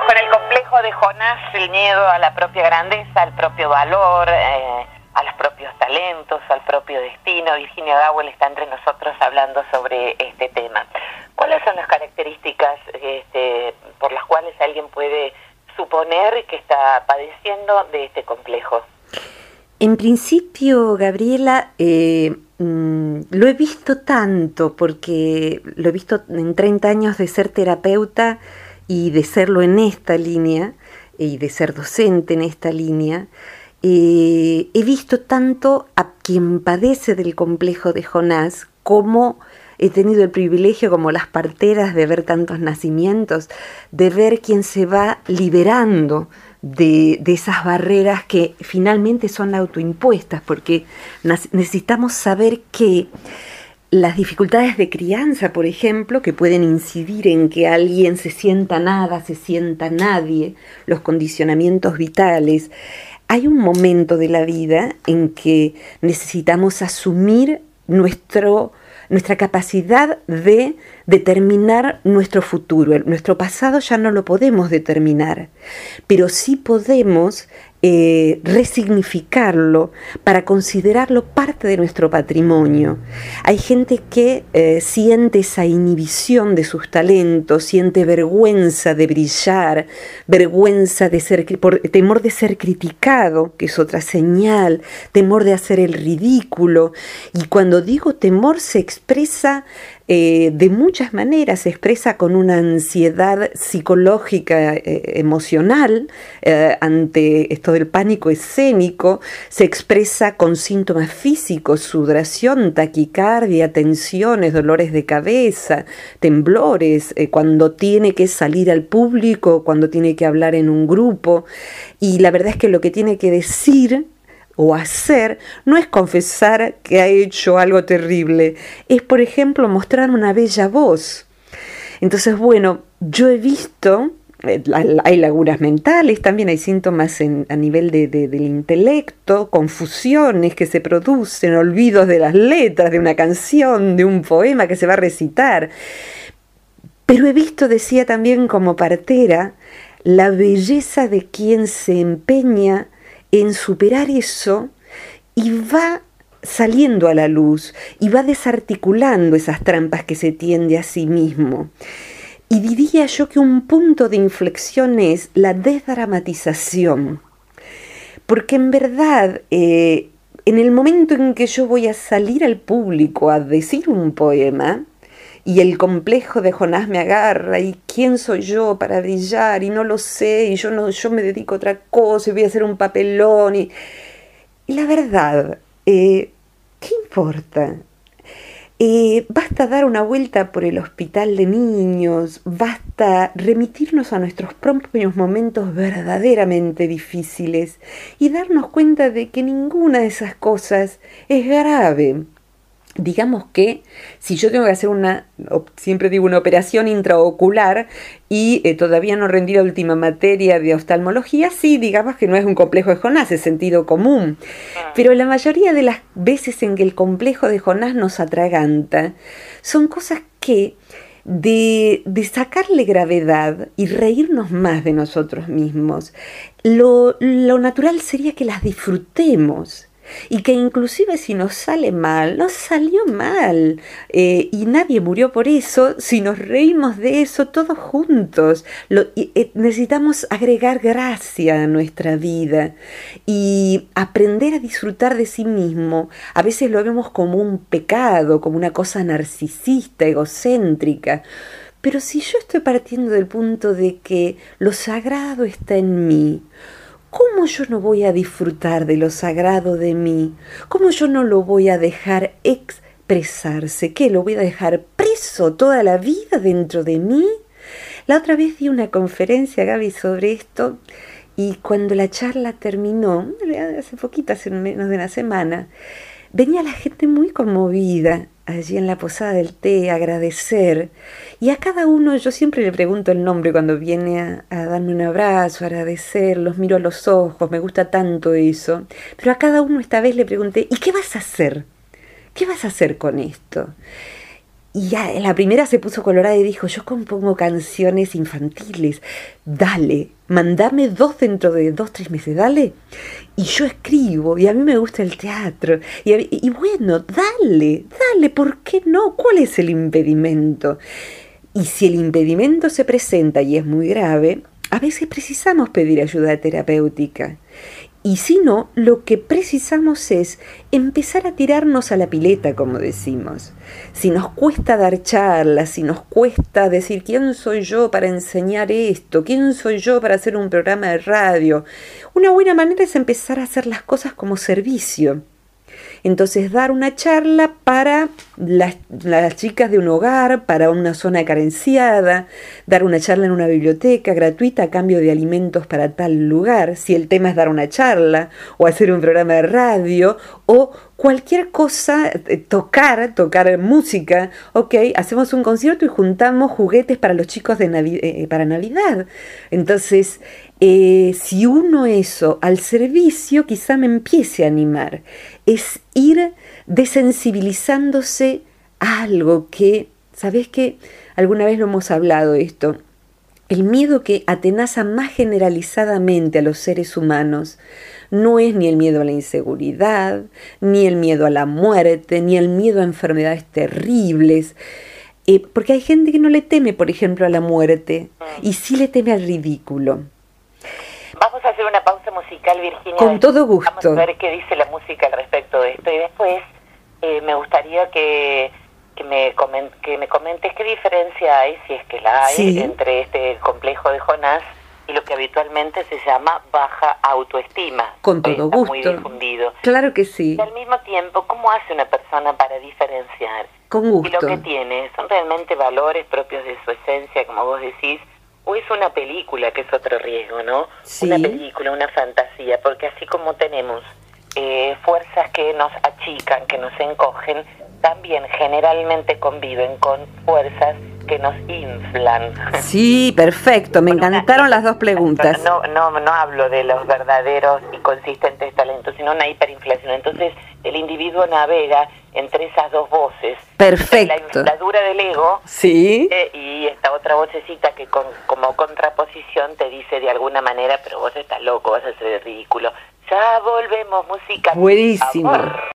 con el complejo de Jonás, el miedo a la propia grandeza, al propio valor, eh, a los propios talentos, al propio destino. Virginia Dowell está entre nosotros hablando sobre este tema. ¿Cuáles son las características este, por las cuales alguien puede suponer que está padeciendo de este complejo? En principio, Gabriela, eh, mm, lo he visto tanto porque lo he visto en 30 años de ser terapeuta y de serlo en esta línea y de ser docente en esta línea. Eh, he visto tanto a quien padece del complejo de Jonás como he tenido el privilegio, como las parteras, de ver tantos nacimientos, de ver quién se va liberando de, esas barreras que finalmente son autoimpuestas, porque necesitamos saber que las dificultades de crianza, por ejemplo, que pueden incidir en que alguien se sienta nada, se sienta nadie, los condicionamientos vitales, hay un momento de la vida en que necesitamos asumir nuestro nuestra capacidad de determinar nuestro futuro. Nuestro pasado ya no lo podemos determinar, pero sí podemos eh, resignificarlo para considerarlo parte de nuestro patrimonio. Hay gente que eh, siente esa inhibición de sus talentos, siente vergüenza de brillar, vergüenza de ser, temor de ser criticado, que es otra señal, temor de hacer el ridículo. Y cuando digo temor se expresa eh, de muchas maneras se expresa con una ansiedad psicológica, eh, emocional, eh, ante esto del pánico escénico, se expresa con síntomas físicos, sudoración, taquicardia, tensiones, dolores de cabeza, temblores, cuando tiene que salir al público, cuando tiene que hablar en un grupo. Y la verdad es que lo que tiene que decir o hacer no es confesar que ha hecho algo terrible, es por ejemplo mostrar una bella voz. Entonces, bueno, yo he visto, eh, hay lagunas mentales, también hay síntomas a nivel de, del intelecto, confusiones que se producen, olvidos de las letras de una canción, de un poema que se va a recitar. Pero he visto, decía también como partera, la belleza de quien se empeña en superar eso y va saliendo a la luz y va desarticulando esas trampas que se tiende a sí mismo. Y diría yo que un punto de inflexión es la desdramatización. Porque en verdad, eh, en el momento en que yo voy a salir al público a decir un poema, y el complejo de Jonás me agarra y quién soy yo para brillar y no lo sé y yo no yo me dedico a otra cosa y voy a hacer un papelón y, la verdad eh, qué importa eh, basta dar una vuelta por el hospital de niños, basta remitirnos a nuestros propios momentos verdaderamente difíciles y darnos cuenta de que ninguna de esas cosas es grave digamos que si yo tengo que hacer una, siempre digo, una operación intraocular y eh, todavía no rendí la última materia de oftalmología, sí, digamos que no es un complejo de Jonás, es sentido común. Pero la mayoría de las veces en que el complejo de Jonás nos atraganta, son cosas que de, de, sacarle gravedad y reírnos más de nosotros mismos, lo, lo natural sería que las disfrutemos y que inclusive si nos sale mal, nos salió mal eh, y nadie murió por eso, si nos reímos de eso todos juntos, eh, necesitamos agregar gracia a nuestra vida y aprender a disfrutar de sí mismo. A veces lo vemos como un pecado, como una cosa narcisista, egocéntrica. Pero si yo estoy partiendo del punto de que lo sagrado está en mí, ¿Cómo yo no voy a disfrutar de lo sagrado de mí? ¿Cómo yo no lo voy a dejar expresarse? ¿Qué? ¿Lo voy a dejar preso toda la vida dentro de mí? La otra vez di una conferencia, Gaby, sobre esto y cuando la charla terminó, hace poquito, hace menos de una semana, venía la gente muy conmovida allí en la posada del té, agradecer. Y a cada uno yo siempre le pregunto el nombre cuando viene a, darme un abrazo, agradecer, los miro a los ojos, me gusta tanto eso. Pero a cada uno esta vez le pregunté, ¿y qué vas a hacer? ¿Qué vas a hacer con esto? Y ya, la primera se puso colorada y dijo, yo compongo canciones infantiles, dale, mandame dos dentro de dos, tres meses, dale. Y yo escribo, y a mí me gusta el teatro. Y, y bueno, dale, dale, ¿por qué no? ¿Cuál es el impedimento? Y si el impedimento se presenta y es muy grave, a veces precisamos pedir ayuda terapéutica. Y si no, lo que precisamos es empezar a tirarnos a la pileta, como decimos. Si nos cuesta dar charlas, si nos cuesta decir quién soy yo para enseñar esto, quién soy yo para hacer un programa de radio, una buena manera es empezar a hacer las cosas como servicio. Entonces, dar una charla para las, chicas de un hogar, para una zona carenciada, dar una charla en una biblioteca gratuita a cambio de alimentos para tal lugar, si el tema es dar una charla, o hacer un programa de radio, o cualquier cosa, eh, tocar, tocar música, ok, hacemos un concierto y juntamos juguetes para los chicos de eh, para Navidad. Entonces, si uno eso al servicio, quizá me empiece a animar. Es ir desensibilizándose a algo que, ¿sabes qué? Alguna vez lo hemos hablado esto. El miedo que atenaza más generalizadamente a los seres humanos no es ni el miedo a la inseguridad, ni el miedo a la muerte, ni el miedo a enfermedades terribles. Eh, porque hay gente que no le teme, por ejemplo, a la muerte y sí le teme al ridículo. Vamos a hacer una pausa musical, Virginia. Con todo gusto. Vamos a ver qué dice la música al respecto de esto y después eh, me gustaría que, que, me que me comentes qué diferencia hay, si es que la hay, entre este complejo de Jonás y lo que habitualmente se llama baja autoestima. Con todo gusto. Muy difundido. Claro que sí. Y al mismo tiempo, ¿cómo hace una persona para diferenciar? Con gusto. Y lo que tiene, ¿son realmente valores propios de su esencia, como vos decís? ¿O es una película, que es otro riesgo, ¿no? Sí. Una película, una fantasía, porque así como tenemos eh, fuerzas que nos achican, que nos encogen, también generalmente conviven con fuerzas que nos inflan. Sí, perfecto, me encantaron las dos preguntas. No, no, no hablo de los verdaderos y consistentes talentos, sino una hiperinflación. Entonces, el individuo navega entre esas dos voces. Perfecto. La infladura del ego sí. Eh, y esta otra vocecita que con, como contraposición te dice de alguna manera, pero vos estás loco, vas a ser ridículo. Ya volvemos, música. Buenísimo.